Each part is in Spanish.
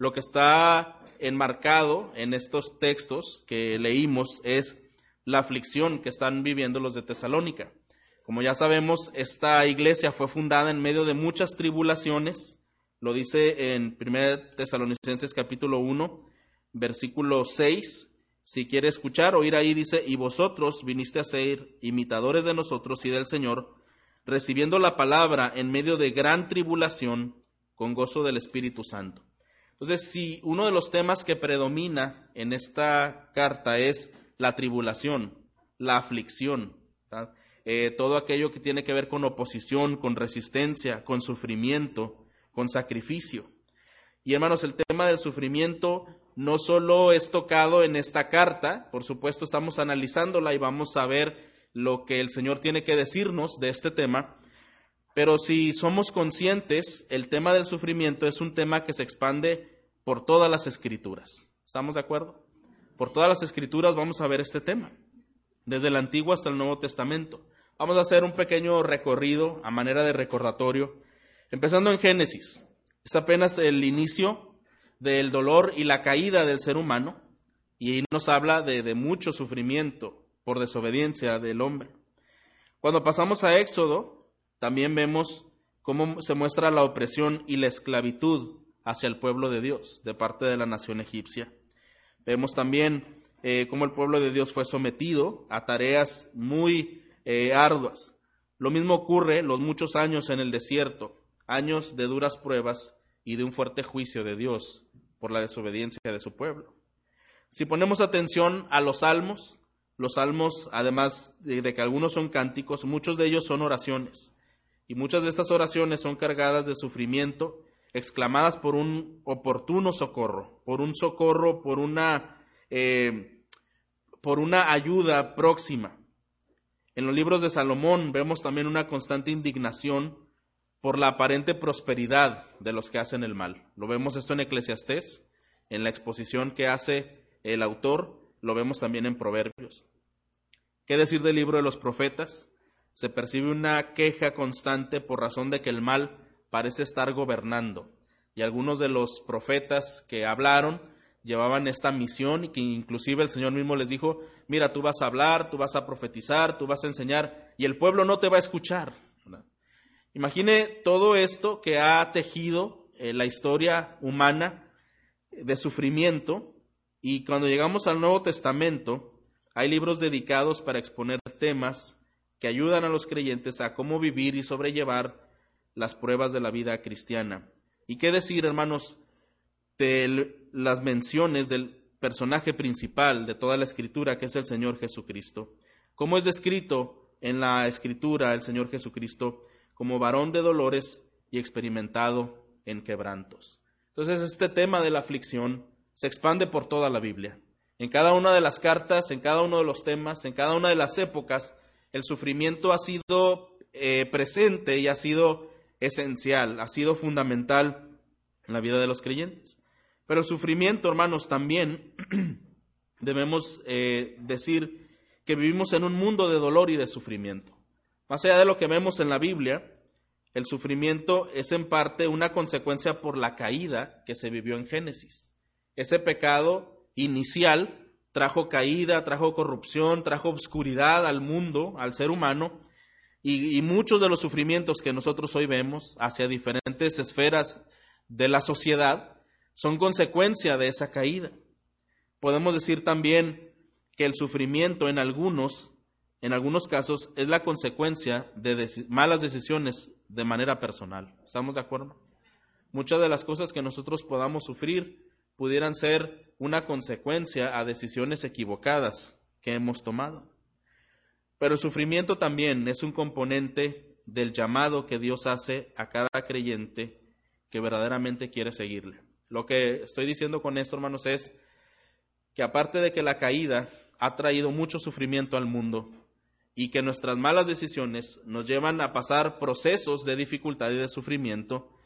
lo que está enmarcado en estos textos que leímos es la aflicción que están viviendo los de Tesalónica. Como ya sabemos, esta iglesia fue fundada en medio de muchas tribulaciones, lo dice en 1 Tesalonicenses capítulo 1, versículo 6. Si quiere escuchar, oír ahí dice, y vosotros viniste a ser imitadores de nosotros y del Señor, recibiendo la palabra en medio de gran tribulación, con gozo del Espíritu Santo. Entonces, si uno de los temas que predomina en esta carta es la tribulación, la aflicción, eh, todo aquello que tiene que ver con oposición, con resistencia, con sufrimiento, con sacrificio. Y hermanos, el tema del sufrimiento no solo es tocado en esta carta, por supuesto estamos analizándola y vamos a ver lo que el Señor tiene que decirnos de este tema, pero si somos conscientes, el tema del sufrimiento es un tema que se expande por todas las escrituras. ¿Estamos de acuerdo? Por todas las escrituras vamos a ver este tema, desde el Antiguo hasta el Nuevo Testamento. Vamos a hacer un pequeño recorrido a manera de recordatorio Empezando en Génesis, es apenas el inicio del dolor y la caída del ser humano, y ahí nos habla de, de mucho sufrimiento por desobediencia del hombre. Cuando pasamos a Éxodo, también vemos cómo se muestra la opresión y la esclavitud hacia el pueblo de Dios de parte de la nación egipcia. Vemos también eh, cómo el pueblo de Dios fue sometido a tareas muy eh, arduas. Lo mismo ocurre los muchos años en el desierto, años de duras pruebas y de un fuerte juicio de Dios por la desobediencia de su pueblo. Si ponemos atención a los salmos, los salmos, además de, que algunos son cánticos, muchos de ellos son oraciones. Y muchas de estas oraciones son cargadas de sufrimiento, exclamadas por un oportuno socorro, por un socorro, por una, eh, por una ayuda próxima. En los libros de Salomón vemos también una constante indignación por la aparente prosperidad de los que hacen el mal. Lo vemos esto en Eclesiastés, en la exposición que hace el autor, lo vemos también en Proverbios. ¿Qué decir del libro de los profetas? Se percibe una queja constante por razón de que el mal parece estar gobernando. Y algunos de los profetas que hablaron llevaban esta misión y que inclusive el Señor mismo les dijo, mira, tú vas a hablar, tú vas a profetizar, tú vas a enseñar, y el pueblo no te va a escuchar. Imagine todo esto que ha tejido eh, la historia humana de sufrimiento y cuando llegamos al Nuevo Testamento hay libros dedicados para exponer temas que ayudan a los creyentes a cómo vivir y sobrellevar las pruebas de la vida cristiana. ¿Y qué decir, hermanos, de las menciones del personaje principal de toda la escritura, que es el Señor Jesucristo? ¿Cómo es descrito en la escritura el Señor Jesucristo? como varón de dolores y experimentado en quebrantos. Entonces este tema de la aflicción se expande por toda la Biblia. En cada una de las cartas, en cada uno de los temas, en cada una de las épocas, el sufrimiento ha sido eh, presente y ha sido esencial, ha sido fundamental en la vida de los creyentes. Pero el sufrimiento, hermanos, también debemos eh, decir que vivimos en un mundo de dolor y de sufrimiento. Más allá de lo que vemos en la Biblia, el sufrimiento es en parte una consecuencia por la caída que se vivió en Génesis. Ese pecado inicial trajo caída, trajo corrupción, trajo obscuridad al mundo, al ser humano, y, muchos de los sufrimientos que nosotros hoy vemos hacia diferentes esferas de la sociedad son consecuencia de esa caída. Podemos decir también que el sufrimiento en algunos en algunos casos es la consecuencia de malas decisiones de manera personal. ¿Estamos de acuerdo? Muchas de las cosas que nosotros podamos sufrir pudieran ser una consecuencia a decisiones equivocadas que hemos tomado. Pero el sufrimiento también es un componente del llamado que Dios hace a cada creyente que verdaderamente quiere seguirle. Lo que estoy diciendo con esto, hermanos, es que aparte de que la caída ha traído mucho sufrimiento al mundo, y que nuestras malas decisiones nos llevan a pasar procesos de dificultad y de sufrimiento,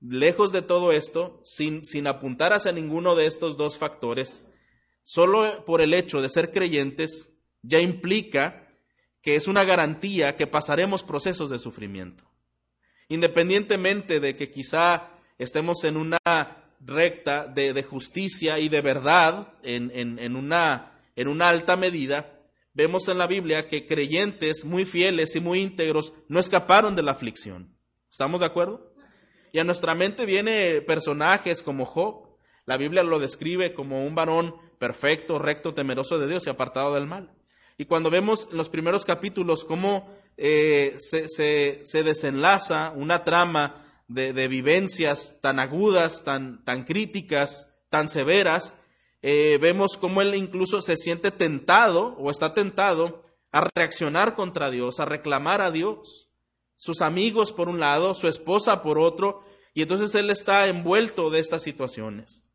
lejos de todo esto, sin, sin apuntar hacia ninguno de estos dos factores, solo por el hecho de ser creyentes ya implica que es una garantía que pasaremos procesos de sufrimiento. Independientemente de que quizá estemos en una recta, de, justicia y de verdad en, una, en una alta medida, vemos en la Biblia que creyentes muy fieles y muy íntegros no escaparon de la aflicción. ¿Estamos de acuerdo? Y a nuestra mente viene personajes como Job. La Biblia lo describe como un varón perfecto, recto, temeroso de Dios y apartado del mal. Y cuando vemos en los primeros capítulos cómo eh, se, desenlaza una trama de, vivencias tan agudas, tan, tan críticas, tan severas, eh, vemos cómo él incluso se siente tentado o está tentado a reaccionar contra Dios, a reclamar a Dios. Sus amigos por un lado, su esposa por otro, y entonces él está envuelto de estas situaciones.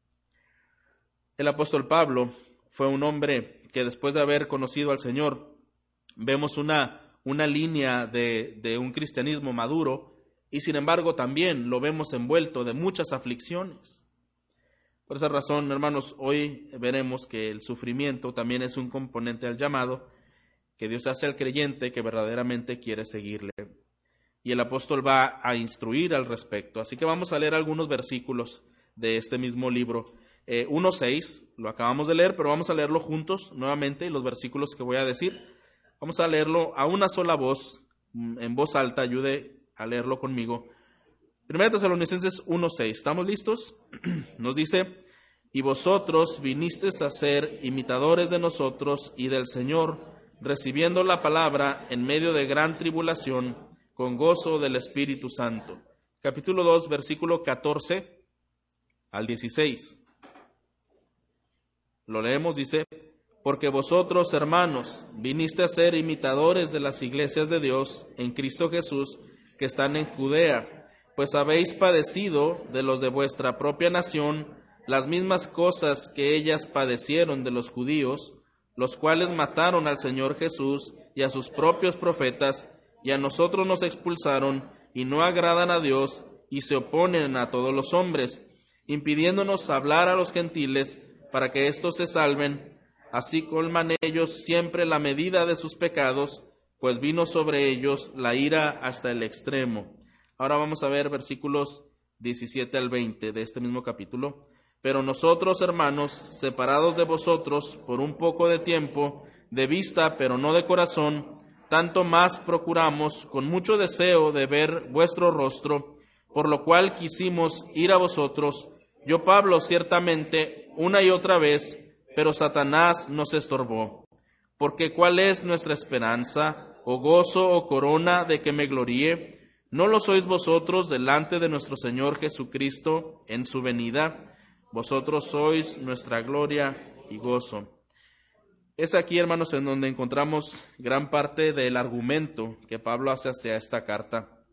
El apóstol Pablo fue un hombre que después de haber conocido al Señor, vemos una, una línea de, de un cristianismo maduro, y sin embargo también lo vemos envuelto de muchas aflicciones. Por esa razón, hermanos, hoy veremos que el sufrimiento también es un componente del llamado que Dios hace al creyente que verdaderamente quiere seguirle. Y el apóstol va a instruir al respecto. Así que vamos a leer algunos versículos de este mismo libro. 1.6, eh, lo acabamos de leer, pero vamos a leerlo juntos nuevamente, los versículos que voy a decir. Vamos a leerlo a una sola voz, mm, en voz alta, ayude a leerlo conmigo. Primera Tesalonicenses 1.6. ¿Estamos listos? Nos dice, y vosotros vinisteis a ser imitadores de nosotros y del Señor, recibiendo la palabra en medio de gran tribulación, con gozo del Espíritu Santo. Capítulo 2, versículo 14 al 16. Lo leemos, dice, porque vosotros, hermanos, viniste a ser imitadores de las iglesias de Dios en Cristo Jesús, que están en Judea, pues habéis padecido de los de vuestra propia nación las mismas cosas que ellas padecieron de los judíos, los cuales mataron al Señor Jesús y a sus propios profetas, y a nosotros nos expulsaron, y no agradan a Dios, y se oponen a todos los hombres, impidiéndonos hablar a los gentiles para que éstos se salven, así colman ellos siempre la medida de sus pecados, pues vino sobre ellos la ira hasta el extremo. Ahora vamos a ver versículos 17 al 20 de este mismo capítulo. Pero nosotros, hermanos, separados de vosotros por un poco de tiempo, de vista, pero no de corazón, tanto más procuramos con mucho deseo de ver vuestro rostro, por lo cual quisimos ir a vosotros, yo Pablo ciertamente, una y otra vez, pero Satanás nos estorbó. Porque ¿cuál es nuestra esperanza? o gozo o corona de que me gloríe, ¿no lo sois vosotros delante de nuestro Señor Jesucristo en su venida? Vosotros sois nuestra gloria y gozo. Es aquí, hermanos, en donde encontramos gran parte del argumento que Pablo hace hacia esta carta.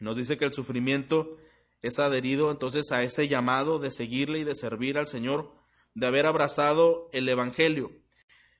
Nos dice que el sufrimiento es adherido entonces a ese llamado de seguirle y de servir al Señor, de haber abrazado el Evangelio.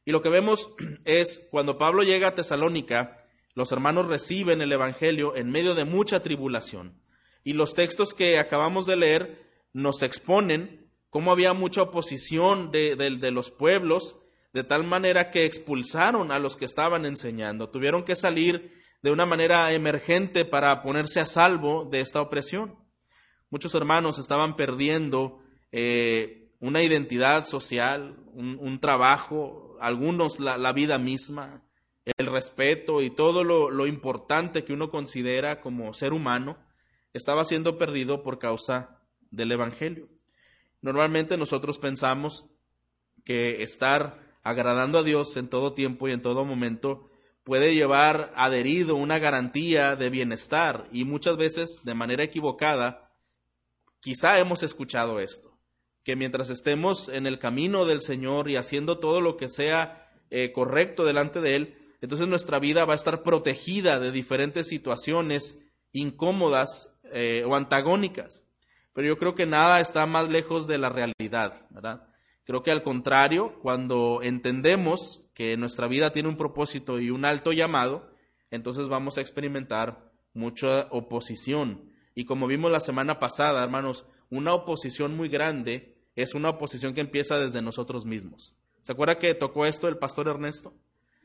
Y lo que vemos es cuando Pablo llega a Tesalónica, los hermanos reciben el Evangelio en medio de mucha tribulación. Y los textos que acabamos de leer nos exponen cómo había mucha oposición de, de, los pueblos, de tal manera que expulsaron a los que estaban enseñando. Tuvieron que salir de una manera emergente para ponerse a salvo de esta opresión. Muchos hermanos estaban perdiendo eh, una identidad social, un trabajo, algunos la, vida misma, el respeto y todo lo, lo importante que uno considera como ser humano, estaba siendo perdido por causa del Evangelio. Normalmente nosotros pensamos que estar agradando a Dios en todo tiempo y en todo momento puede llevar adherido una garantía de bienestar y muchas veces de manera equivocada quizá hemos escuchado esto que mientras estemos en el camino del Señor y haciendo todo lo que sea eh, correcto delante de Él, entonces nuestra vida va a estar protegida de diferentes situaciones incómodas eh, o antagónicas. Pero yo creo que nada está más lejos de la realidad, ¿verdad? Creo que al contrario, cuando entendemos que nuestra vida tiene un propósito y un alto llamado, entonces vamos a experimentar mucha oposición. Y como vimos la semana pasada, hermanos, una oposición muy grande es una oposición que empieza desde nosotros mismos. ¿Se acuerda que tocó esto el pastor Ernesto?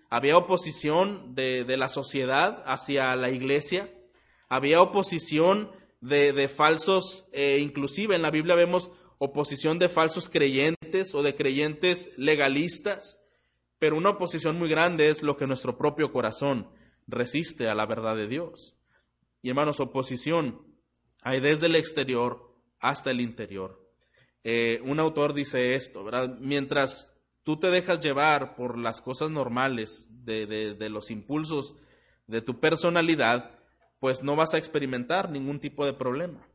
Había oposición de, la sociedad hacia la iglesia, había oposición de, falsos, eh, inclusive en la Biblia vemos oposición de falsos creyentes o de creyentes legalistas, pero una oposición muy grande es lo que nuestro propio corazón resiste a la verdad de Dios. Y hermanos, oposición hay desde el exterior hasta el interior. Eh, un autor dice esto, ¿verdad? Mientras tú te dejas llevar por las cosas normales de, de los impulsos de tu personalidad, pues no vas a experimentar ningún tipo de problema.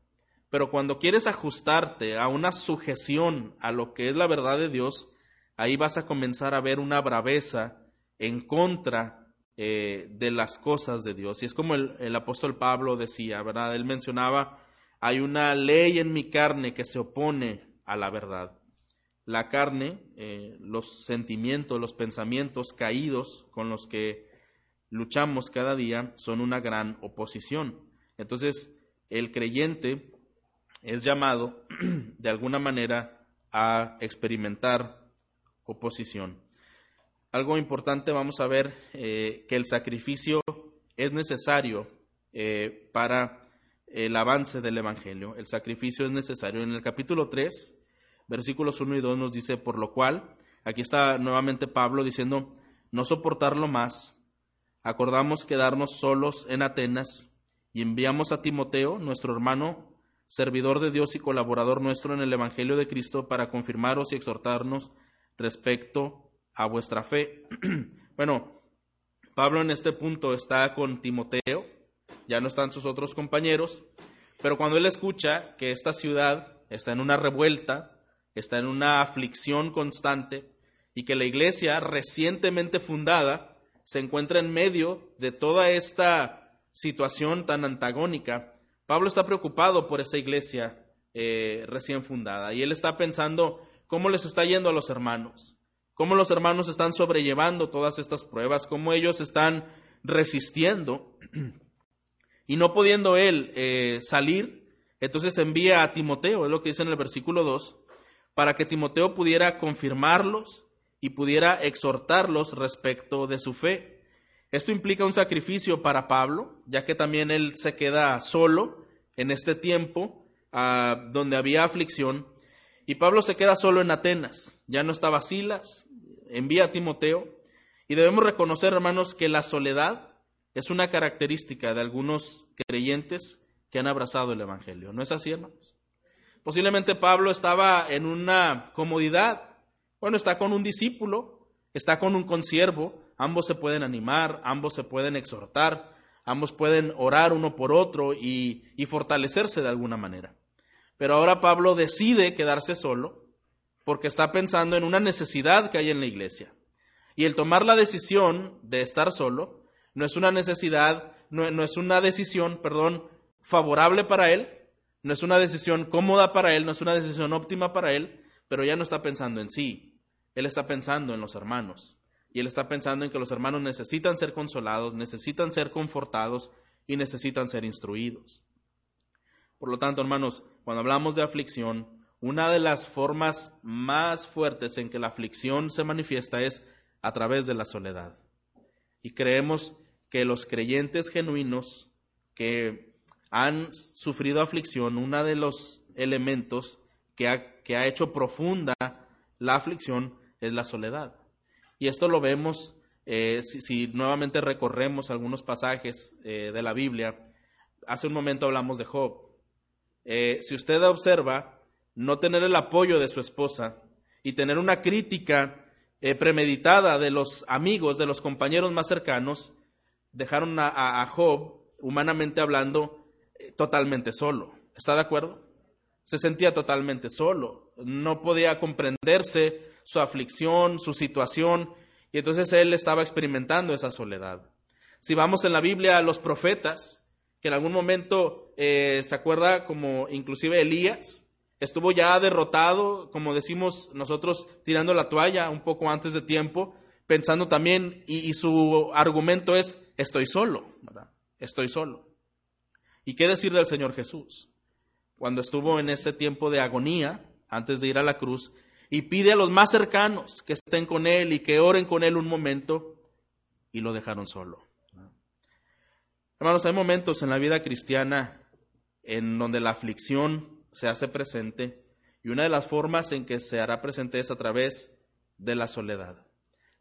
Pero cuando quieres ajustarte a una sujeción a lo que es la verdad de Dios, ahí vas a comenzar a ver una braveza en contra eh, de las cosas de Dios. Y es como el, apóstol Pablo decía, ¿verdad? Él mencionaba, hay una ley en mi carne que se opone a la verdad. La carne, eh, los sentimientos, los pensamientos caídos con los que luchamos cada día son una gran oposición. Entonces, el creyente es llamado de alguna manera a experimentar oposición. Algo importante vamos a ver eh, que el sacrificio es necesario eh, para el avance del Evangelio. El sacrificio es necesario. En el capítulo 3, versículos 1 y 2 nos dice, por lo cual, aquí está nuevamente Pablo diciendo, no soportarlo más, acordamos quedarnos solos en Atenas y enviamos a Timoteo, nuestro hermano, servidor de Dios y colaborador nuestro en el Evangelio de Cristo, para confirmaros y exhortarnos respecto a vuestra fe. bueno, Pablo en este punto está con Timoteo, ya no están sus otros compañeros, pero cuando él escucha que esta ciudad está en una revuelta, está en una aflicción constante, y que la iglesia recientemente fundada se encuentra en medio de toda esta situación tan antagónica, Pablo está preocupado por esa iglesia eh, recién fundada y él está pensando cómo les está yendo a los hermanos, cómo los hermanos están sobrellevando todas estas pruebas, cómo ellos están resistiendo y no pudiendo él eh, salir, entonces envía a Timoteo, es lo que dice en el versículo 2, para que Timoteo pudiera confirmarlos y pudiera exhortarlos respecto de su fe. Esto implica un sacrificio para Pablo, ya que también él se queda solo en este tiempo ah, donde había aflicción. Y Pablo se queda solo en Atenas. Ya no estaba Silas, envía a Timoteo. Y debemos reconocer, hermanos, que la soledad es una característica de algunos creyentes que han abrazado el Evangelio. ¿No es así, hermanos? Posiblemente Pablo estaba en una comodidad. Bueno, está con un discípulo, está con un consiervo, ambos se pueden animar, ambos se pueden exhortar, ambos pueden orar uno por otro y, fortalecerse de alguna manera. Pero ahora Pablo decide quedarse solo porque está pensando en una necesidad que hay en la iglesia. Y el tomar la decisión de estar solo no es una necesidad, no, no, es una decisión, perdón, favorable para él, no es una decisión cómoda para él, no es una decisión óptima para él, pero ya no está pensando en sí, él está pensando en los hermanos y él está pensando en que los hermanos necesitan ser consolados, necesitan ser confortados y necesitan ser instruidos. Por lo tanto, hermanos, cuando hablamos de aflicción, una de las formas más fuertes en que la aflicción se manifiesta es a través de la soledad. Y creemos que los creyentes genuinos que han sufrido aflicción, uno de los elementos que ha, que ha hecho profunda la aflicción es la soledad. Y esto lo vemos eh, si, nuevamente recorremos algunos pasajes eh, de la Biblia. Hace un momento hablamos de Job. Eh, si usted observa, no tener el apoyo de su esposa y tener una crítica premeditada de los amigos, de los compañeros más cercanos, dejaron a Job, humanamente hablando, totalmente solo. ¿Está de acuerdo? Se sentía totalmente solo, no podía comprenderse su aflicción, su situación, y entonces él estaba experimentando esa soledad. Si vamos en la Biblia a los profetas, que en algún momento eh, se acuerda como inclusive Elías, estuvo ya derrotado, como decimos nosotros, tirando la toalla un poco antes de tiempo, pensando también, y, su argumento es, estoy solo. Estoy solo. ¿Y qué decir del Señor Jesús? Cuando estuvo en ese tiempo de agonía, antes de ir a la cruz, y pide a los más cercanos que estén con él y que oren con él un momento y lo dejaron solo. Hermanos, hay momentos en la vida cristiana en donde la aflicción se hace presente Y una de las formas en que se hará presente es a través de la soledad.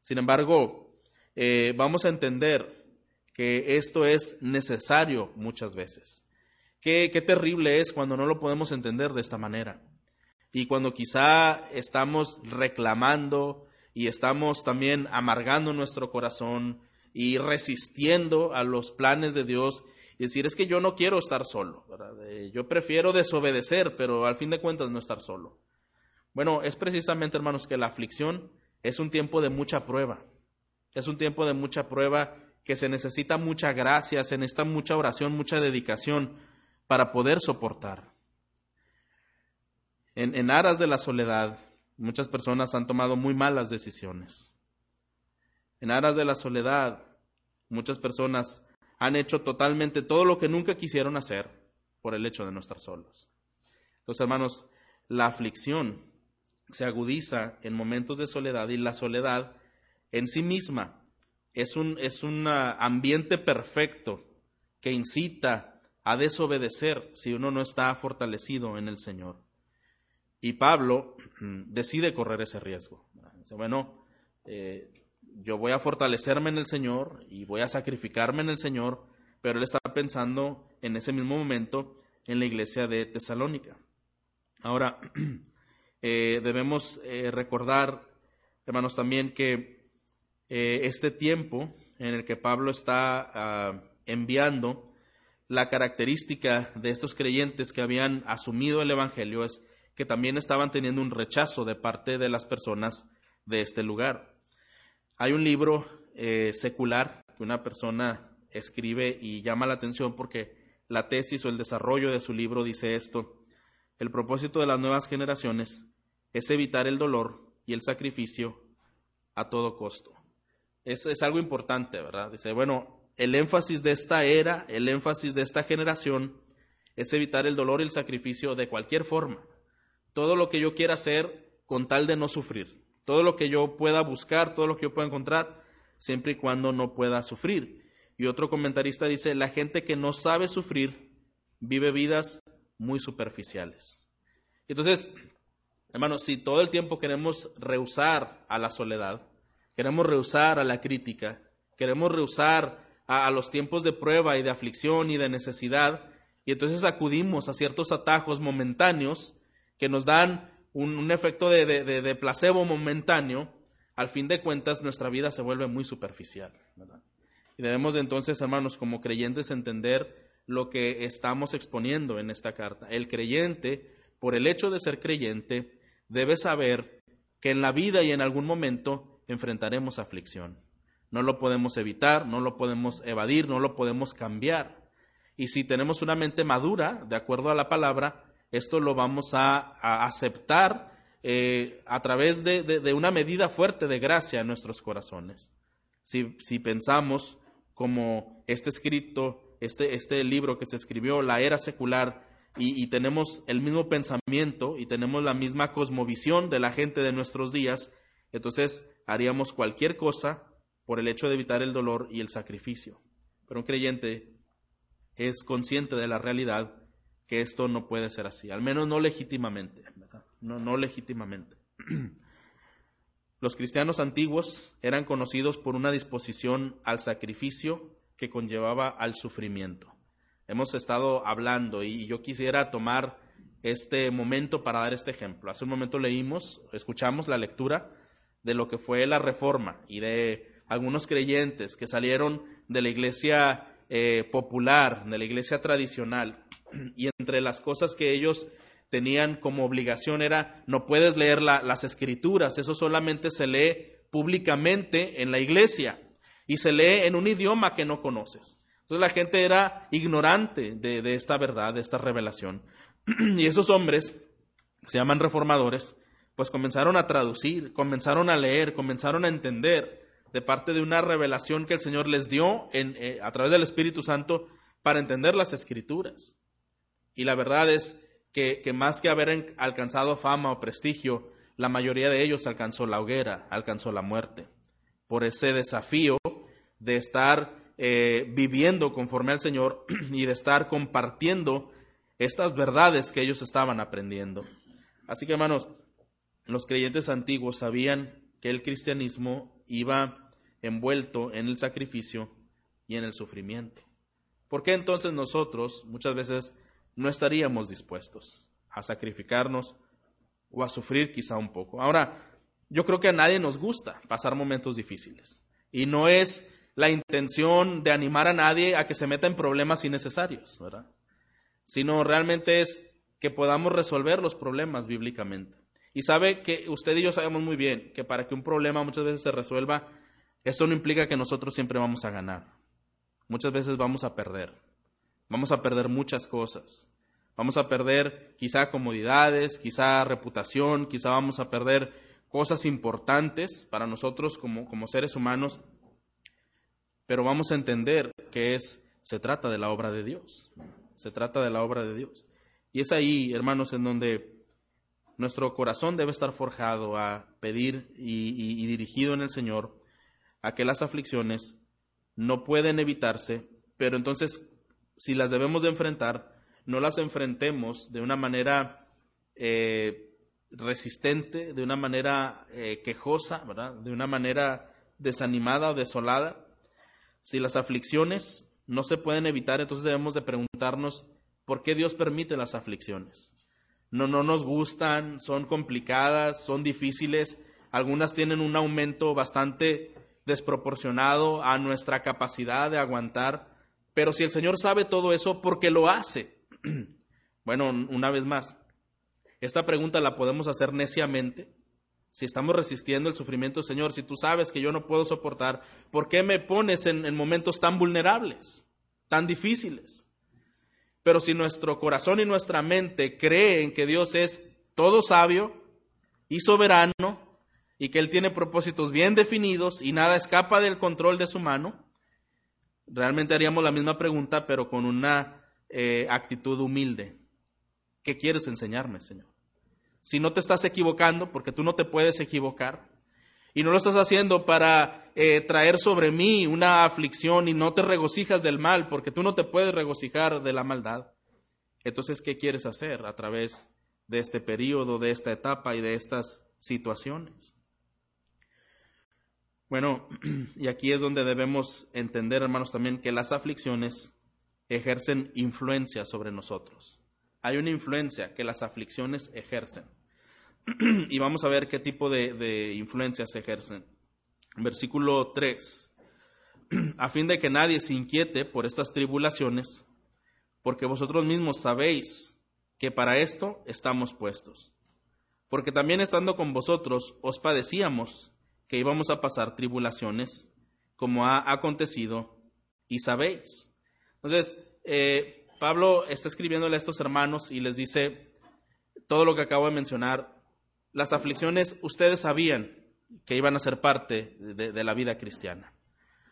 Sin embargo, eh, vamos a entender que esto es necesario muchas veces. Qué, qué terrible es cuando no lo podemos entender de esta manera. Y cuando quizá estamos reclamando y estamos también amargando nuestro corazón y resistiendo a los planes de Dios y decir, es que yo no quiero estar solo, yo prefiero desobedecer, pero al fin de cuentas no estar solo. Bueno, es precisamente, hermanos, que la aflicción es un tiempo de mucha prueba, es un tiempo de mucha prueba que se necesita mucha gracia, se necesita mucha oración, mucha dedicación para poder soportar. En, aras de la soledad, muchas personas han tomado muy malas decisiones. En aras de la soledad, muchas personas han hecho totalmente todo lo que nunca quisieron hacer por el hecho de no estar solos. Entonces, hermanos, la aflicción se agudiza en momentos de soledad y la soledad en sí misma es un, es un ambiente perfecto que incita a desobedecer si uno no está fortalecido en el Señor. Y Pablo decide correr ese riesgo. Dice, bueno, eh, yo voy a fortalecerme en el Señor y voy a sacrificarme en el Señor, pero él está pensando en ese mismo momento en la iglesia de Tesalónica. Ahora, eh, debemos eh, recordar, hermanos, también que este tiempo en el que Pablo está ah, enviando, la característica de estos creyentes que habían asumido el Evangelio es que también estaban teniendo un rechazo de parte de las personas de este lugar. Hay un libro eh, secular que una persona escribe y llama la atención porque la tesis o el desarrollo de su libro dice esto. El propósito de las nuevas generaciones es evitar el dolor y el sacrificio a todo costo. Es, es algo importante, ¿verdad? Dice, bueno, el énfasis de esta era, el énfasis de esta generación es evitar el dolor y el sacrificio de cualquier forma. Todo lo que yo quiera hacer con tal de no sufrir todo lo que yo pueda buscar, todo lo que yo pueda encontrar, siempre y cuando no pueda sufrir. Y otro comentarista dice, la gente que no sabe sufrir vive vidas muy superficiales. Entonces, hermanos, si todo el tiempo queremos rehusar a la soledad, queremos rehusar a la crítica, queremos rehusar a, a los tiempos de prueba y de aflicción y de necesidad, y entonces acudimos a ciertos atajos momentáneos que nos dan un, efecto de, de, placebo momentáneo, al fin de cuentas nuestra vida se vuelve muy superficial. Y debemos de entonces, hermanos, como creyentes, entender lo que estamos exponiendo en esta carta. El creyente, por el hecho de ser creyente, debe saber que en la vida y en algún momento enfrentaremos aflicción. No lo podemos evitar, no lo podemos evadir, no lo podemos cambiar. Y si tenemos una mente madura, de acuerdo a la palabra, esto lo vamos a, aceptar eh, a través de, una medida fuerte de gracia en nuestros corazones. Si, pensamos como este escrito, este, este, libro que se escribió, la era secular, y, y, tenemos el mismo pensamiento y tenemos la misma cosmovisión de la gente de nuestros días, entonces haríamos cualquier cosa por el hecho de evitar el dolor y el sacrificio. Pero un creyente es consciente de la realidad que esto no puede ser así, al menos no legítimamente, No, no legítimamente. Los cristianos antiguos eran conocidos por una disposición al sacrificio que conllevaba al sufrimiento. Hemos estado hablando y yo quisiera tomar este momento para dar este ejemplo. Hace un momento leímos, escuchamos la lectura de lo que fue la reforma y de algunos creyentes que salieron de la iglesia eh, popular, de la iglesia tradicional, y entre las cosas que ellos tenían como obligación era, no puedes leer las escrituras, eso solamente se lee públicamente en la iglesia y se lee en un idioma que no conoces. Entonces la gente era ignorante de, esta verdad, de esta revelación. y esos hombres, que se llaman reformadores, pues comenzaron a traducir, comenzaron a leer, comenzaron a entender de parte de una revelación que el Señor les dio eh, a través del Espíritu Santo para entender las escrituras. Y la verdad es que, más que haber alcanzado fama o prestigio, la mayoría de ellos alcanzó la hoguera, alcanzó la muerte, por ese desafío de estar eh, viviendo conforme al Señor y de estar compartiendo estas verdades que ellos estaban aprendiendo. Así que hermanos, los creyentes antiguos sabían que el cristianismo iba envuelto en el sacrificio y en el sufrimiento. ¿Por qué entonces nosotros muchas veces no estaríamos dispuestos a sacrificarnos o a sufrir quizá un poco? Ahora, yo creo que a nadie nos gusta pasar momentos difíciles. Y no es la intención de animar a nadie a que se meta en problemas innecesarios, ¿verdad? Sino realmente es que podamos resolver los problemas bíblicamente. Y sabe que usted y yo sabemos muy bien que para que un problema muchas veces se resuelva, esto no implica que nosotros siempre vamos a ganar. Muchas veces vamos a perder. Vamos a perder muchas cosas. Vamos a perder quizá comodidades, quizá reputación, quizá vamos a perder cosas importantes para nosotros como, como seres humanos, pero vamos a entender que es, se trata de la obra de Dios, se trata de la obra de Dios. Y es ahí, hermanos, en donde nuestro corazón debe estar forjado a pedir y, dirigido en el Señor a que las aflicciones no pueden evitarse, pero entonces si las debemos de enfrentar, no las enfrentemos de una manera eh, resistente, de una manera eh, quejosa, de una manera desanimada o desolada. Si las aflicciones no se pueden evitar, entonces debemos de preguntarnos por qué Dios permite las aflicciones. No, no nos gustan, son complicadas, son difíciles, algunas tienen un aumento bastante desproporcionado a nuestra capacidad de aguantar, pero si el Señor sabe todo eso, ¿por qué lo hace? bueno, una vez más, esta pregunta la podemos hacer neciamente. Si estamos resistiendo el sufrimiento, Señor, si tú sabes que yo no puedo soportar, ¿por qué me pones en, momentos tan vulnerables, tan difíciles? Pero si nuestro corazón y nuestra mente creen que Dios es todo sabio y soberano y que Él tiene propósitos bien definidos y nada escapa del control de su mano, realmente haríamos la misma pregunta, pero con una eh, actitud humilde. ¿Qué quieres enseñarme, Señor? Si no te estás equivocando, porque tú no te puedes equivocar, y no lo estás haciendo para eh, traer sobre mí una aflicción y no te regocijas del mal, porque tú no te puedes regocijar de la maldad. Entonces, ¿qué quieres hacer a través de este periodo, de esta etapa y de estas situaciones? Bueno, y aquí es donde debemos entender, hermanos, también que las aflicciones ejercen influencia sobre nosotros hay una influencia que las aflicciones ejercen. y vamos a ver qué tipo de, de influencias ejercen. Versículo 3. a fin de que nadie se inquiete por estas tribulaciones, porque vosotros mismos sabéis que para esto estamos puestos. Porque también estando con vosotros os padecíamos que íbamos a pasar tribulaciones, como ha acontecido, y sabéis. Entonces, eh, Pablo está escribiéndole a estos hermanos y les dice todo lo que acabo de mencionar. Las aflicciones ustedes sabían que iban a ser parte de, la vida cristiana.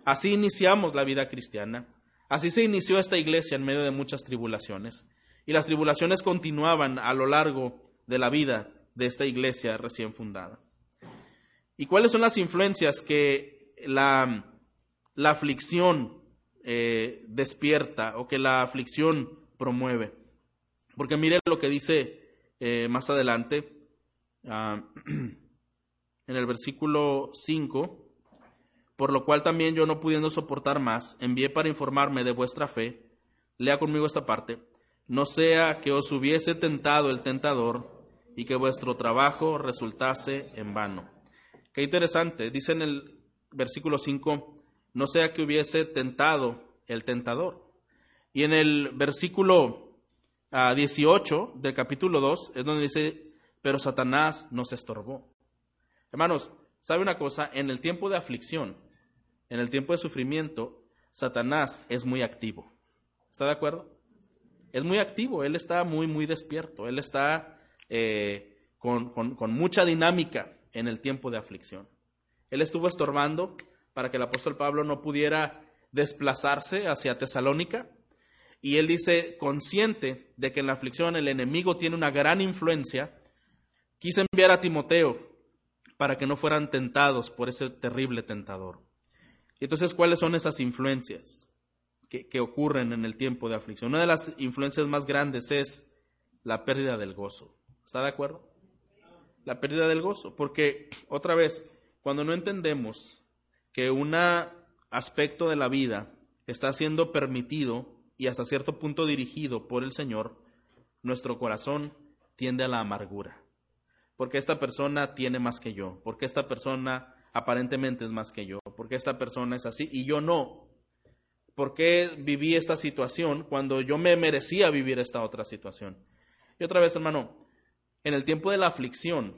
Así iniciamos la vida cristiana. Así se inició esta iglesia en medio de muchas tribulaciones. Y las tribulaciones continuaban a lo largo de la vida de esta iglesia recién fundada. ¿Y cuáles son las influencias que la, aflicción eh, despierta o que la aflicción promueve. Porque mire lo que dice eh, más adelante, ah, en el versículo 5, por lo cual también yo no pudiendo soportar más, envié para informarme de vuestra fe, lea conmigo esta parte, no sea que os hubiese tentado el tentador y que vuestro trabajo resultase en vano. Qué interesante, dice en el versículo 5, no sea que hubiese tentado el tentador. Y en el versículo 18 ah, del capítulo 2 es donde dice, pero Satanás nos estorbó. Hermanos, ¿sabe una cosa? En el tiempo de aflicción, en el tiempo de sufrimiento, Satanás es muy activo. ¿Está de acuerdo? Es muy activo, él está muy, muy despierto, él está eh, con, con mucha dinámica en el tiempo de aflicción. Él estuvo estorbando para que el apóstol Pablo no pudiera desplazarse hacia Tesalónica. Y él dice, consciente de que en la aflicción el enemigo tiene una gran influencia, quise enviar a Timoteo para que no fueran tentados por ese terrible tentador. Y entonces, ¿cuáles son esas influencias que, que ocurren en el tiempo de aflicción? Una de las influencias más grandes es la pérdida del gozo. ¿Está de acuerdo? La pérdida del gozo, porque otra vez, cuando no entendemos que un aspecto de la vida está siendo permitido y hasta cierto punto dirigido por el Señor, nuestro corazón tiende a la amargura. Porque esta persona tiene más que yo, porque esta persona aparentemente es más que yo, porque esta persona es así y yo no. ¿Por qué viví esta situación cuando yo me merecía vivir esta otra situación? Y otra vez, hermano, en el tiempo de la aflicción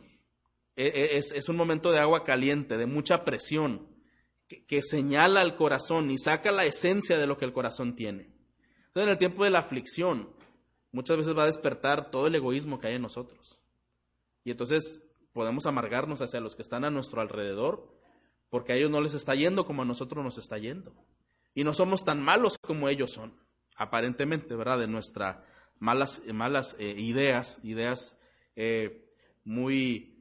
e, e, es, un momento de agua caliente, de mucha presión, que, señala al corazón y saca la esencia de lo que el corazón tiene. Entonces, en el tiempo de la aflicción, muchas veces va a despertar todo el egoísmo que hay en nosotros. Y entonces podemos amargarnos hacia los que están a nuestro alrededor, porque a ellos no les está yendo como a nosotros nos está yendo. Y no somos tan malos como ellos son, aparentemente, ¿verdad? De nuestras malas, malas eh, ideas, ideas eh, muy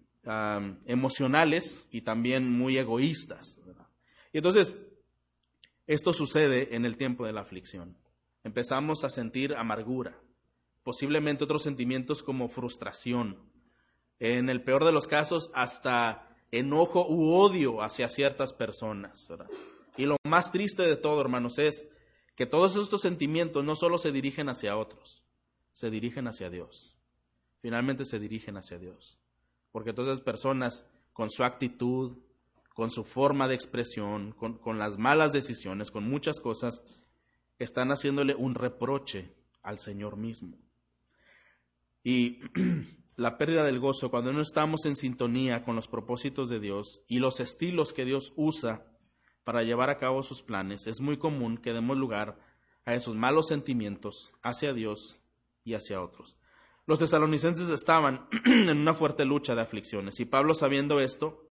emocionales y también muy egoístas. Y entonces, esto sucede en el tiempo de la aflicción. Empezamos a sentir amargura, posiblemente otros sentimientos como frustración, en el peor de los casos hasta enojo u odio hacia ciertas personas. Y lo más triste de todo, hermanos, es que todos estos sentimientos no solo se dirigen hacia otros, se dirigen hacia Dios. Finalmente se dirigen hacia Dios. Porque todas esas personas, con su actitud, con su forma de expresión, con, con las malas decisiones, con muchas cosas, están haciéndole un reproche al Señor mismo. Y la pérdida del gozo cuando no estamos en sintonía con los propósitos de Dios y los estilos que Dios usa para llevar a cabo sus planes, es muy común que demos lugar a esos malos sentimientos hacia Dios y hacia otros. Los tesalonicenses estaban en una fuerte lucha de aflicciones y Pablo sabiendo esto,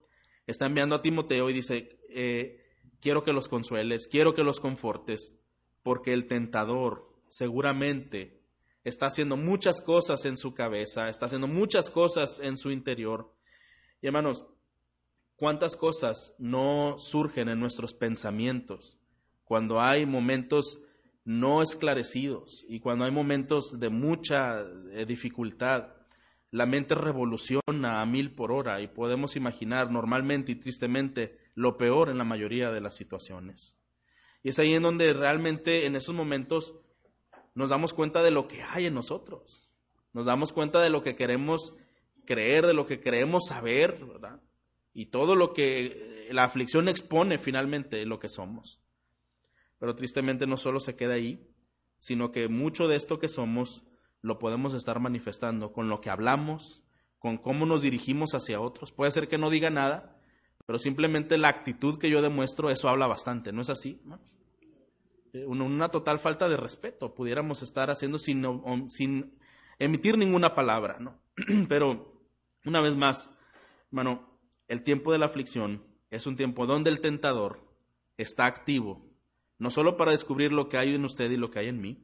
está enviando a Timoteo y dice, eh, quiero que los consueles, quiero que los confortes, porque el tentador seguramente está haciendo muchas cosas en su cabeza, está haciendo muchas cosas en su interior. Y hermanos, ¿Cuántas cosas no surgen en nuestros pensamientos cuando hay momentos no esclarecidos y cuando hay momentos de mucha eh, dificultad? La mente revoluciona a mil por hora y podemos imaginar normalmente y tristemente lo peor en la mayoría de las situaciones. Y es ahí en donde realmente en esos momentos nos damos cuenta de lo que hay en nosotros. Nos damos cuenta de lo que queremos creer, de lo que queremos saber, y todo lo que la aflicción expone finalmente lo que somos. Pero tristemente no solo se queda ahí, sino que mucho de esto que somos lo podemos estar manifestando con lo que hablamos, con cómo nos dirigimos hacia otros. Puede ser que no diga nada, pero simplemente la actitud que yo demuestro, eso habla bastante, ¿no es así? Eh, una total falta de respeto pudiéramos estar haciendo sin, sin emitir ninguna palabra, ¿no? Pero, una vez más, hermano, el tiempo de la aflicción es un tiempo donde el tentador está activo, no solo para descubrir lo que hay en usted y lo que hay en mí,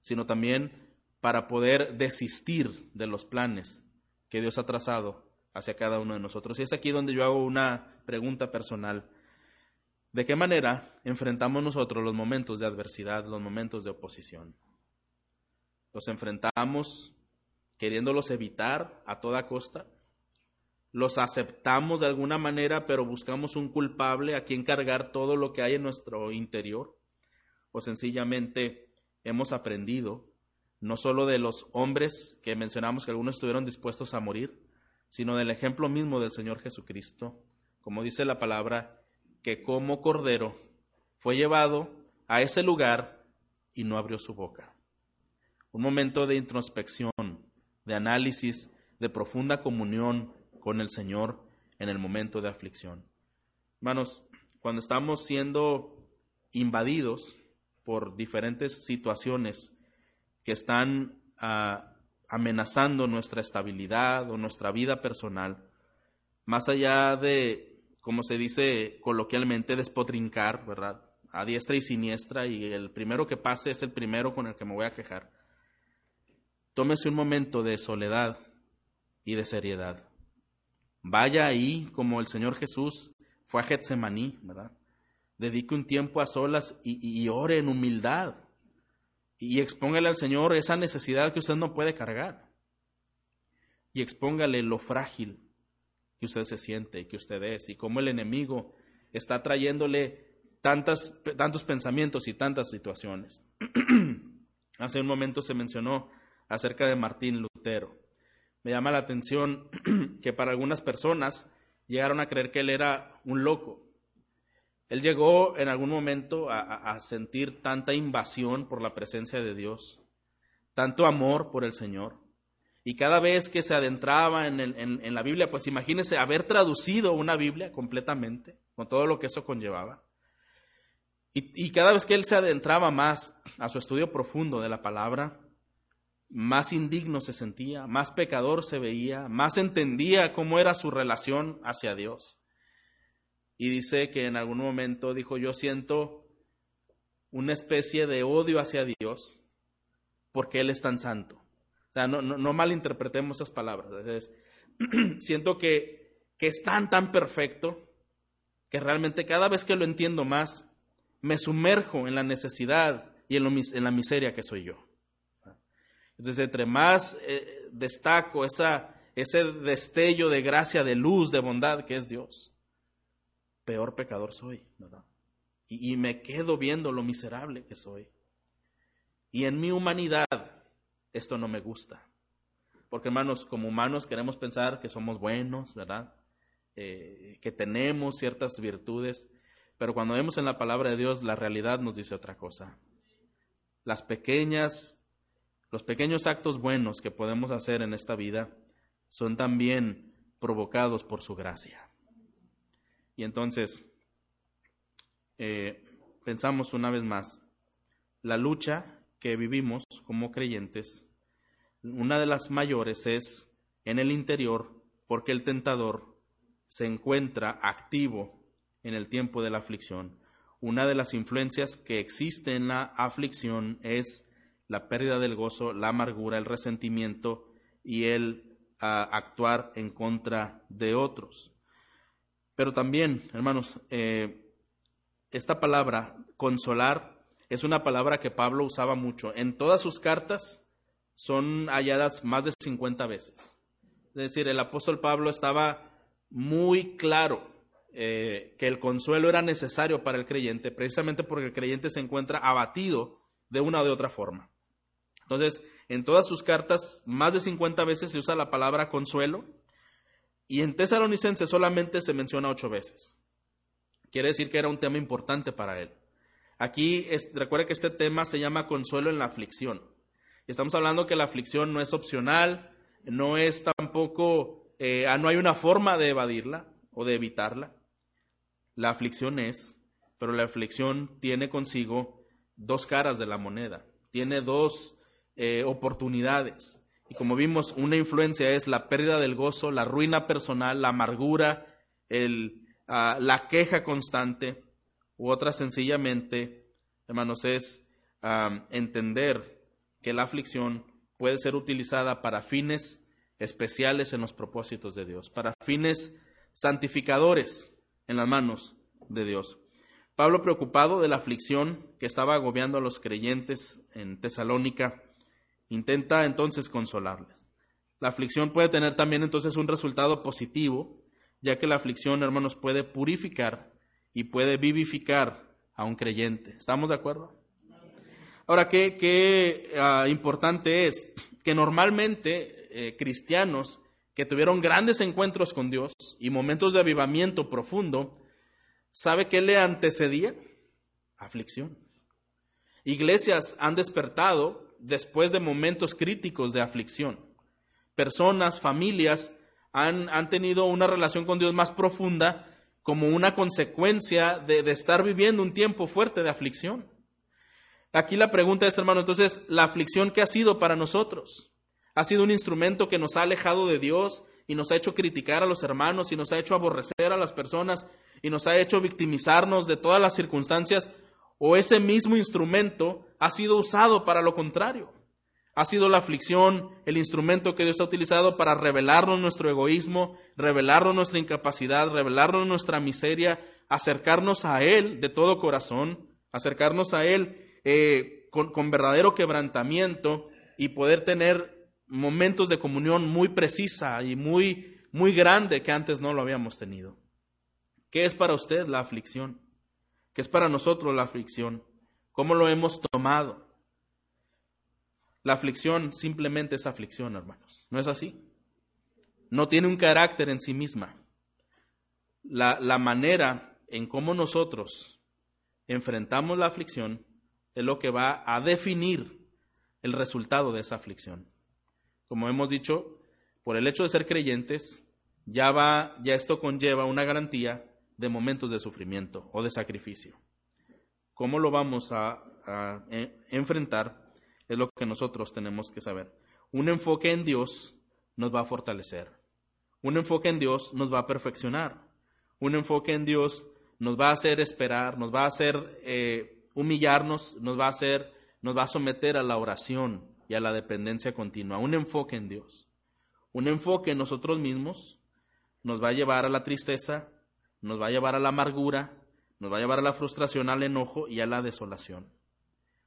sino también para poder desistir de los planes que Dios ha trazado hacia cada uno de nosotros. Y es aquí donde yo hago una pregunta personal. ¿De qué manera enfrentamos nosotros los momentos de adversidad, los momentos de oposición? ¿Los enfrentamos queriéndolos evitar a toda costa? Los aceptamos de alguna manera, pero buscamos un culpable a quien cargar todo lo que hay en nuestro interior, o sencillamente hemos aprendido, no solo de los hombres que mencionamos que algunos estuvieron dispuestos a morir, sino del ejemplo mismo del Señor Jesucristo, como dice la palabra, que como cordero fue llevado a ese lugar y no abrió su boca. Un momento de introspección, de análisis, de profunda comunión con el Señor en el momento de aflicción. Hermanos, cuando estamos siendo invadidos por diferentes situaciones que están ah, amenazando nuestra estabilidad o nuestra vida personal, más allá de, como se dice coloquialmente, despotrincar, ¿verdad? A diestra y siniestra y el primero que pase es el primero con el que me voy a quejar. Tómese un momento de soledad y de seriedad. Vaya ahí como el Señor Jesús fue a Getsemaní, ¿verdad? Dedique un tiempo a solas y, ore en humildad. Y expóngale al Señor esa necesidad que usted no puede cargar. Y expóngale lo frágil que usted se siente y que usted es, y cómo el enemigo está trayéndole tantas, tantos pensamientos y tantas situaciones. Hace un momento se mencionó acerca de Martín Lutero. Me llama la atención que para algunas personas llegaron a creer que él era un loco. Él llegó en algún momento a, sentir tanta invasión por la presencia de Dios, tanto amor por el Señor. Y cada vez que se adentraba en, la Biblia, pues imagínese haber traducido una Biblia completamente, con todo lo que eso conllevaba. Y, cada vez que él se adentraba más a su estudio profundo de la palabra, más indigno se sentía, más pecador se veía, más entendía cómo era su relación hacia Dios. Y dice que en algún momento dijo, yo siento una especie de odio hacia Dios porque Él es tan santo. O sea, no, malinterpretemos esas palabras. siento que, que es tan, tan perfecto que realmente cada vez que lo entiendo más, me sumerjo en la necesidad y en, la miseria que soy yo. Entonces, entre más eh, destaco ese destello de gracia, de luz, de bondad que es Dios, peor pecador soy, Y, y me quedo viendo lo miserable que soy. Y en mi humanidad, esto no me gusta. Porque hermanos, como humanos queremos pensar que somos buenos, ¿verdad? Eh, que tenemos ciertas virtudes, pero cuando vemos en la palabra de Dios, la realidad nos dice otra cosa. Las pequeñas, los pequeños actos buenos que podemos hacer en esta vida son también provocados por su gracia. Y entonces, eh, pensamos una vez más, la lucha que vivimos como creyentes, una de las mayores es en el interior, porque el tentador se encuentra activo en el tiempo de la aflicción. Una de las influencias que existe en la aflicción es la pérdida del gozo, la amargura, el resentimiento y el ah, actuar en contra de otros. Pero también, hermanos, eh, esta palabra, consolar, es una palabra que Pablo usaba mucho. En todas sus cartas son halladas más de 50 veces. Es decir, el apóstol Pablo estaba muy claro eh, que el consuelo era necesario para el creyente, precisamente porque el creyente se encuentra abatido de una o de otra forma. Entonces, en todas sus cartas, más de 50 veces se usa la palabra consuelo, y en Tesalonicense solamente se menciona ocho veces. Quiere decir que era un tema importante para él. Aquí, recuerde que este tema se llama consuelo en la aflicción. Y estamos hablando que la aflicción no es opcional, no es tampoco, eh, ah, no hay una forma de evadirla o de evitarla. La aflicción es, pero la aflicción tiene consigo dos caras de la moneda, tiene dos eh, oportunidades. Y como vimos, una influencia es la pérdida del gozo, la ruina personal, la amargura, el, ah, la queja constante, u otra sencillamente, hermanos, es entender que la aflicción puede ser utilizada para fines especiales en los propósitos de Dios, para fines santificadores en las manos de Dios. Pablo, preocupado de la aflicción que estaba agobiando a los creyentes en Tesalónica, intenta entonces consolarles. La aflicción puede tener también entonces un resultado positivo, ya que la aflicción, hermanos, puede purificar y puede vivificar a un creyente. ¿Estamos de acuerdo? Ahora, qué, ah, importante es que normalmente eh, cristianos que tuvieron grandes encuentros con Dios y momentos de avivamiento profundo, ¿sabe qué le antecedía? Aflicción. Iglesias han despertado después de momentos críticos de aflicción. Personas, familias han, han tenido una relación con Dios más profunda como una consecuencia de, de estar viviendo un tiempo fuerte de aflicción. Aquí la pregunta es, hermano, entonces, ¿la aflicción qué ha sido para nosotros? Ha sido un instrumento que nos ha alejado de Dios y nos ha hecho criticar a los hermanos y nos ha hecho aborrecer a las personas y nos ha hecho victimizarnos de todas las circunstancias. O ese mismo instrumento ha sido usado para lo contrario. Ha sido la aflicción el instrumento que Dios ha utilizado para revelarnos nuestro egoísmo, revelarnos nuestra incapacidad, revelarnos nuestra miseria, acercarnos a Él de todo corazón, acercarnos a Él eh, con, con verdadero quebrantamiento y poder tener momentos de comunión muy precisa y muy, muy grande que antes no lo habíamos tenido. ¿Qué es para usted la aflicción? ¿Qué es para nosotros la aflicción? ¿Cómo lo hemos tomado? La aflicción simplemente es aflicción, hermanos. ¿No es así? No tiene un carácter en sí misma. La, la manera en cómo nosotros enfrentamos la aflicción es lo que va a definir el resultado de esa aflicción. Como hemos dicho, por el hecho de ser creyentes, ya va, ya esto conlleva una garantía de momentos de sufrimiento o de sacrificio. ¿Cómo lo vamos a, eh, enfrentar? Es lo que nosotros tenemos que saber. Un enfoque en Dios nos va a fortalecer. Un enfoque en Dios nos va a perfeccionar. Un enfoque en Dios nos va a hacer esperar, nos va a hacer eh, humillarnos, nos va a hacer, nos va a someter a la oración y a la dependencia continua. Un enfoque en Dios. Un enfoque en nosotros mismos nos va a llevar a la tristeza, nos va a llevar a la amargura, nos va a llevar a la frustración, al enojo y a la desolación.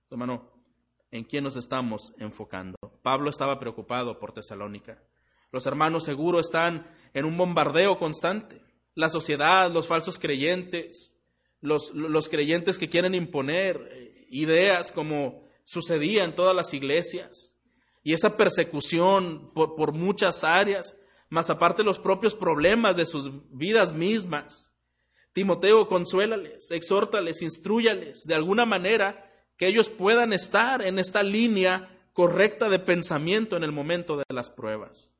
Hermano, ¿en quién nos estamos enfocando? Pablo estaba preocupado por Tesalónica. Los hermanos seguro están en un bombardeo constante. La sociedad, los falsos creyentes, los, los creyentes que quieren imponer eh, ideas como sucedía en todas las iglesias. Y esa persecución por, por muchas áreas, más aparte los propios problemas de sus vidas mismas. Timoteo, consuélales, exhórtales, instruyales de alguna manera que ellos puedan estar en esta línea correcta de pensamiento en el momento de las pruebas.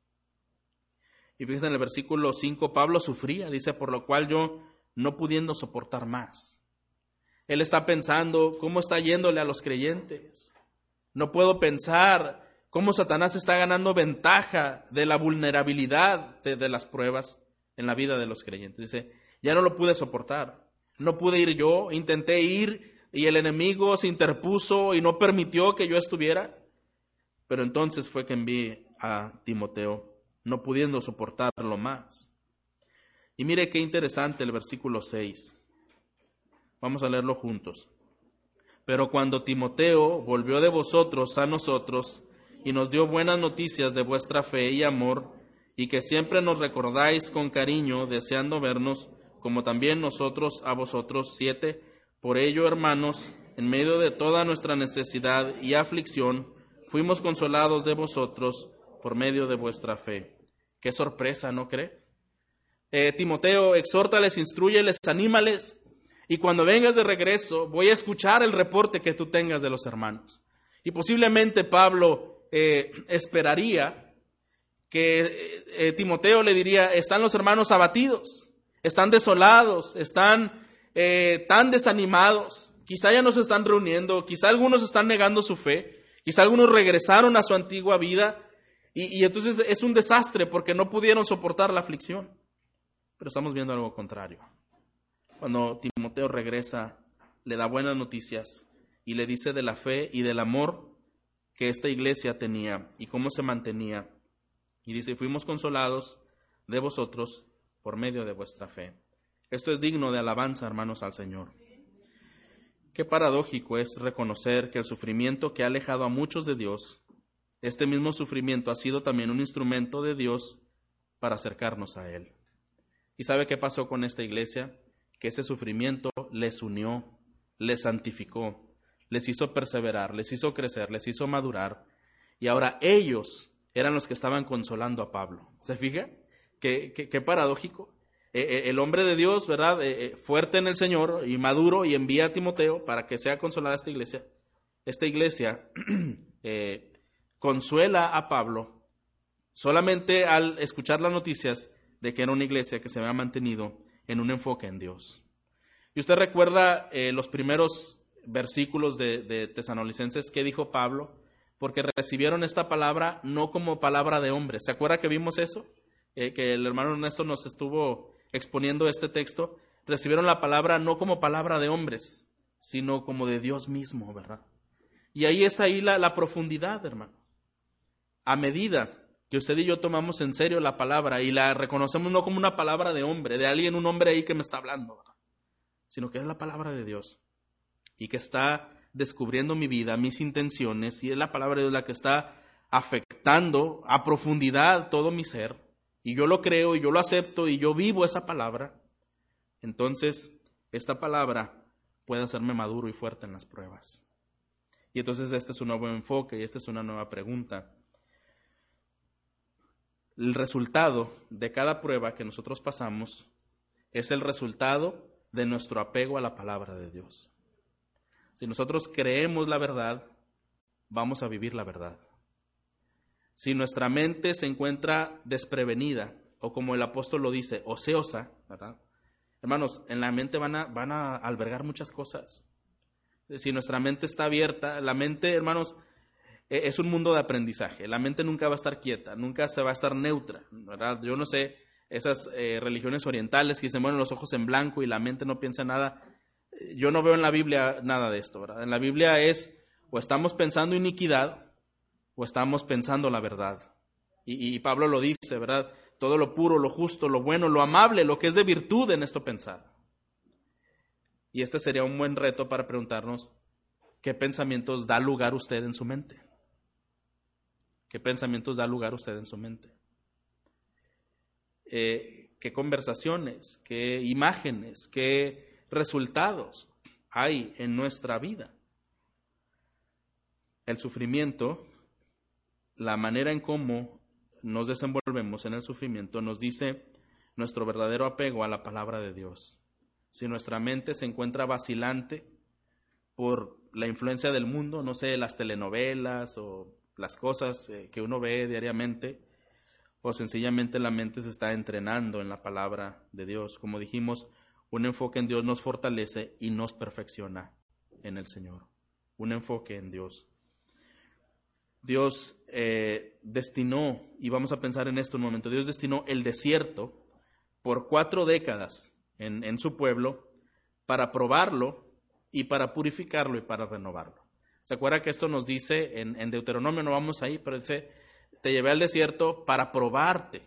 Y fíjense en el versículo 5, Pablo sufría, dice, por lo cual yo no pudiendo soportar más. Él está pensando cómo está yéndole a los creyentes. No puedo pensar cómo Satanás está ganando ventaja de la vulnerabilidad de, de las pruebas en la vida de los creyentes. Dice, ya no lo pude soportar. No pude ir yo, intenté ir y el enemigo se interpuso y no permitió que yo estuviera. Pero entonces fue que envié a Timoteo, no pudiendo soportarlo más. Y mire qué interesante el versículo 6. Vamos a leerlo juntos. Pero cuando Timoteo volvió de vosotros a nosotros y nos dio buenas noticias de vuestra fe y amor, y que siempre nos recordáis con cariño, deseando vernos, como también nosotros a vosotros siete. Por ello, hermanos, en medio de toda nuestra necesidad y aflicción, fuimos consolados de vosotros por medio de vuestra fe. Qué sorpresa, ¿no cree? Eh, Timoteo, exhórtales, instruyeles, anímales, y cuando vengas de regreso voy a escuchar el reporte que tú tengas de los hermanos. Y posiblemente Pablo eh, esperaría que eh, Timoteo le diría, están los hermanos abatidos, están desolados, están eh, tan desanimados, quizá ya no se están reuniendo, quizá algunos están negando su fe, quizá algunos regresaron a su antigua vida y, entonces es un desastre porque no pudieron soportar la aflicción. Pero estamos viendo algo contrario. Cuando Timoteo regresa, le da buenas noticias y le dice de la fe y del amor que esta iglesia tenía y cómo se mantenía. Y dice, fuimos consolados de vosotros por medio de vuestra fe. Esto es digno de alabanza, hermanos, al Señor. Qué paradójico es reconocer que el sufrimiento que ha alejado a muchos de Dios, este mismo sufrimiento ha sido también un instrumento de Dios para acercarnos a Él. ¿Y sabe qué pasó con esta iglesia? Que ese sufrimiento les unió, les santificó, les hizo perseverar, les hizo crecer, les hizo madurar, y ahora ellos eran los que estaban consolando a Pablo. ¿Se fija? Qué, paradójico. Eh, eh, el hombre de Dios, ¿verdad? Eh, fuerte en el Señor y maduro y envía a Timoteo para que sea consolada esta iglesia. Esta iglesia consuela a Pablo solamente al escuchar las noticias de que era una iglesia que se había mantenido en un enfoque en Dios. Y usted recuerda los primeros versículos de, de Tesanolicenses que dijo Pablo, porque recibieron esta palabra no como palabra de hombre. ¿Se acuerda que vimos eso? Eh, que el hermano Ernesto nos estuvo exponiendo este texto, recibieron la palabra no como palabra de hombres, sino como de Dios mismo, ¿verdad? Y ahí es ahí la, la profundidad, hermano. A medida que usted y yo tomamos en serio la palabra y la reconocemos no como una palabra de hombre, de alguien, un hombre ahí que me está hablando, ¿verdad? sino que es la palabra de Dios y que está descubriendo mi vida, mis intenciones, y es la palabra de Dios la que está afectando a profundidad todo mi ser, y yo lo creo y yo lo acepto y yo vivo esa palabra, entonces esta palabra puede hacerme maduro y fuerte en las pruebas. Y entonces este es un nuevo enfoque y esta es una nueva pregunta. El resultado de cada prueba que nosotros pasamos es el resultado de nuestro apego a la palabra de Dios. Si nosotros creemos la verdad, vamos a vivir la verdad. Si nuestra mente se encuentra desprevenida, o como el apóstol lo dice, ¿verdad? Hermanos, en la mente van a, van a albergar muchas cosas. Si nuestra mente está abierta, la mente, hermanos, e, es un mundo de aprendizaje. La mente nunca va a estar quieta, nunca se va a estar neutra. Yo no sé, esas eh, religiones orientales que dicen, bueno, los ojos en blanco y la mente no piensa nada. Yo no veo en la Biblia nada de esto. En la Biblia es, o estamos pensando iniquidad, o estamos pensando la verdad. Y, Pablo lo dice, ¿verdad? Todo lo puro, lo justo, lo bueno, lo amable, lo que es de virtud en esto pensar. Y este sería un buen reto para preguntarnos, ¿qué pensamientos da lugar usted en su mente? ¿Qué pensamientos da lugar usted en su mente? Eh, ¿Qué conversaciones, qué imágenes, qué resultados hay en nuestra vida? El sufrimiento, la manera en cómo nos desenvolvemos en el sufrimiento, nos dice nuestro verdadero apego a la palabra de Dios si nuestra mente se encuentra vacilante por la influencia del mundo, no sé, las telenovelas o las cosas eh, que uno ve diariamente, o sencillamente la mente se está entrenando en la palabra de Dios. Como dijimos, un enfoque en Dios nos fortalece y nos perfecciona en el Señor. Un enfoque en Dios. Dios eh, destinó, y vamos a pensar en esto un momento, Dios destinó el desierto por cuatro décadas en, su pueblo para probarlo y para purificarlo y para renovarlo. ¿Se acuerda que esto nos dice en, Deuteronomio, no vamos ahí, pero dice, te llevé al desierto para probarte,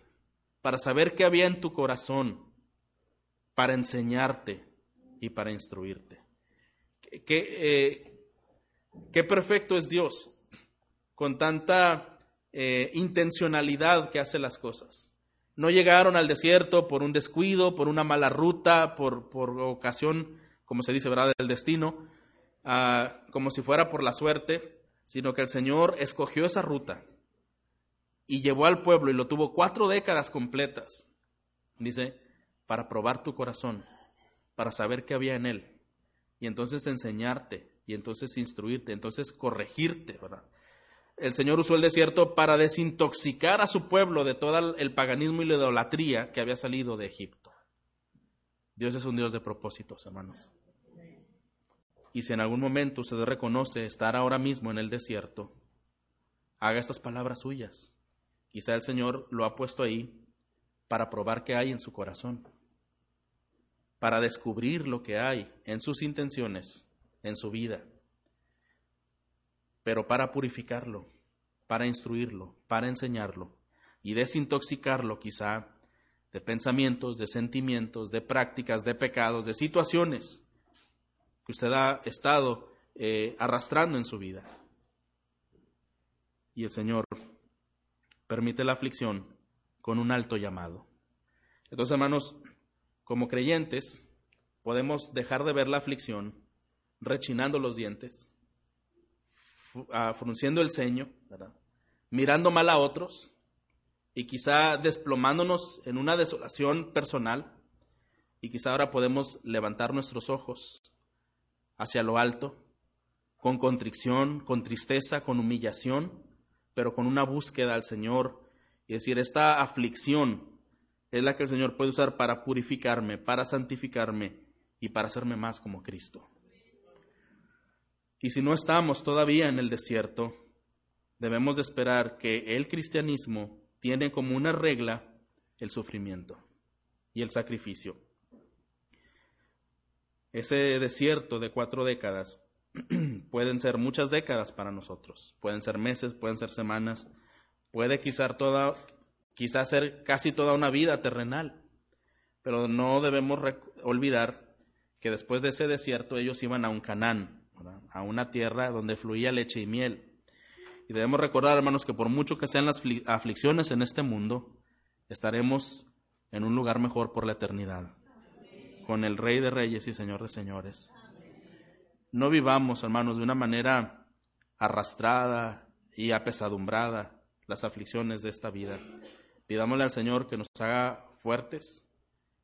para saber qué había en tu corazón, para enseñarte y para instruirte. Qué, eh, perfecto es Dios, con tanta eh, intencionalidad que hace las cosas. No llegaron al desierto por un descuido, por una mala ruta, por, por ocasión, como se dice, ¿verdad?, del destino, ah, como si fuera por la suerte, sino que el Señor escogió esa ruta y llevó al pueblo y lo tuvo cuatro décadas completas, dice, para probar tu corazón, para saber qué había en él, y entonces enseñarte, y entonces instruirte, entonces corregirte, ¿verdad? El Señor usó el desierto para desintoxicar a su pueblo de todo el paganismo y la idolatría que había salido de Egipto. Dios es un Dios de propósitos, hermanos. Y si en algún momento usted reconoce estar ahora mismo en el desierto, haga estas palabras suyas. Quizá el Señor lo ha puesto ahí para probar qué hay en su corazón, para descubrir lo que hay en sus intenciones, en su vida pero para purificarlo, para instruirlo, para enseñarlo y desintoxicarlo quizá de pensamientos, de sentimientos, de prácticas, de pecados, de situaciones que usted ha estado eh, arrastrando en su vida. Y el Señor permite la aflicción con un alto llamado. Entonces, hermanos, como creyentes, podemos dejar de ver la aflicción rechinando los dientes, frunciendo el ceño, mirando mal a otros y quizá desplomándonos en una desolación personal y quizá ahora podemos levantar nuestros ojos hacia lo alto, con contrición, con tristeza, con humillación, pero con una búsqueda al Señor y decir, esta aflicción es la que el Señor puede usar para purificarme, para santificarme y para hacerme más como Cristo. Y si no estamos todavía en el desierto, debemos de esperar que el cristianismo tiene como una regla el sufrimiento y el sacrificio. Ese desierto de cuatro décadas pueden ser muchas décadas para nosotros, pueden ser meses, pueden ser semanas, puede quizás toda, quizás ser casi toda una vida terrenal, pero no debemos olvidar que después de ese desierto ellos iban a un Canaán, a una tierra donde fluía leche y miel. Y debemos recordar, hermanos, que por mucho que sean las aflicciones en este mundo, estaremos en un lugar mejor por la eternidad, con el Rey de Reyes y Señor de Señores. No vivamos, hermanos, de una manera arrastrada y apesadumbrada las aflicciones de esta vida. Pidámosle al Señor que nos haga fuertes,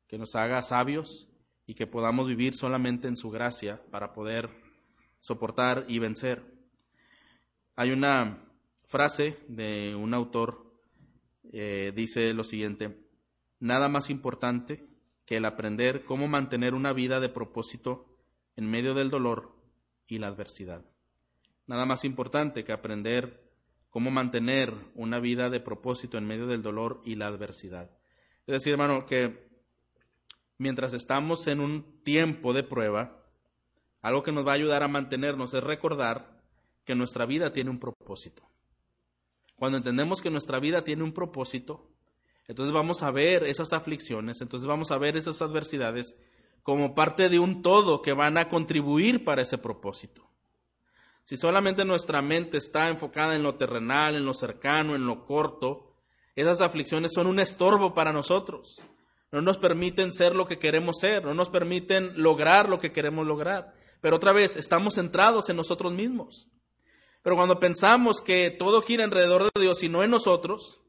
que nos haga sabios y que podamos vivir solamente en su gracia para poder soportar y vencer. Hay una frase de un autor, eh, dice lo siguiente, nada más importante que el aprender cómo mantener una vida de propósito en medio del dolor y la adversidad. Nada más importante que aprender cómo mantener una vida de propósito en medio del dolor y la adversidad. Es decir, hermano, que mientras estamos en un tiempo de prueba, algo que nos va a ayudar a mantenernos es recordar que nuestra vida tiene un propósito. Cuando entendemos que nuestra vida tiene un propósito, entonces vamos a ver esas aflicciones, entonces vamos a ver esas adversidades como parte de un todo que van a contribuir para ese propósito. Si solamente nuestra mente está enfocada en lo terrenal, en lo cercano, en lo corto, esas aflicciones son un estorbo para nosotros. No nos permiten ser lo que queremos ser, no nos permiten lograr lo que queremos lograr. Pero otra vez, estamos centrados en nosotros mismos. Pero cuando pensamos que todo gira alrededor de Dios y no en nosotros,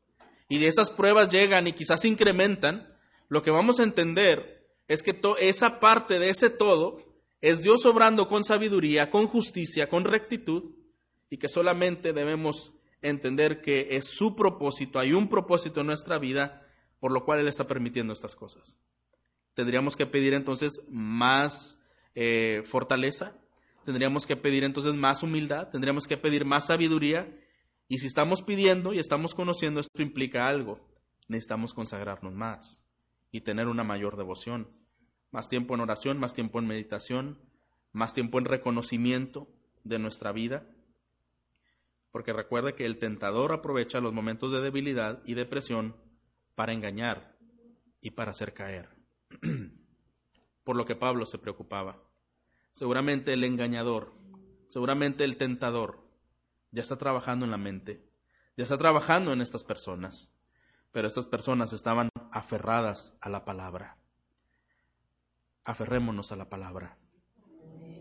y de esas pruebas llegan y quizás incrementan, lo que vamos a entender es que esa parte de ese todo es Dios obrando con sabiduría, con justicia, con rectitud, y que solamente debemos entender que es su propósito, hay un propósito en nuestra vida por lo cual Él está permitiendo estas cosas. Tendríamos que pedir entonces más eh, fortaleza, tendríamos que pedir entonces más humildad, tendríamos que pedir más sabiduría, y si estamos pidiendo y estamos conociendo, esto implica algo, necesitamos consagrarnos más y tener una mayor devoción más tiempo en oración, más tiempo en meditación, más tiempo en reconocimiento de nuestra vida. Porque recuerde que el tentador aprovecha los momentos de debilidad y depresión para engañar y para hacer caer. Por lo que Pablo se preocupaba. Seguramente el engañador, seguramente el tentador, ya está trabajando en la mente, ya está trabajando en estas personas, pero estas personas estaban aferradas a la palabra aferrémonos a la palabra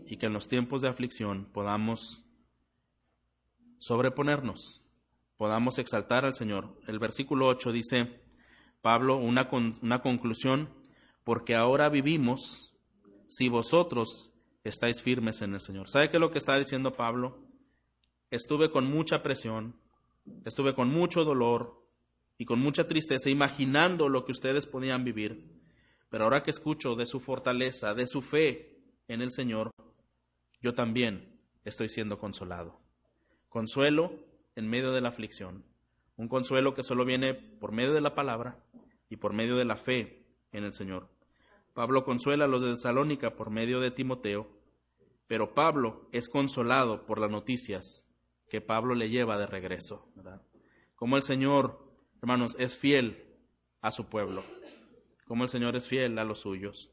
y que en los tiempos de aflicción podamos sobreponernos, podamos exaltar al Señor. El versículo 8 dice, Pablo, una, una conclusión, porque ahora vivimos si vosotros estáis firmes en el Señor. ¿Sabe qué es lo que está diciendo Pablo? Estuve con mucha presión, estuve con mucho dolor y con mucha tristeza imaginando lo que ustedes podían vivir. Pero ahora que escucho de su fortaleza, de su fe en el Señor, yo también estoy siendo consolado. Consuelo en medio de la aflicción. Un consuelo que solo viene por medio de la palabra y por medio de la fe en el Señor. Pablo consuela a los de Tesalónica por medio de Timoteo, pero Pablo es consolado por las noticias que Pablo le lleva de regreso. Como el Señor, hermanos, es fiel a su pueblo como el Señor es fiel a los suyos.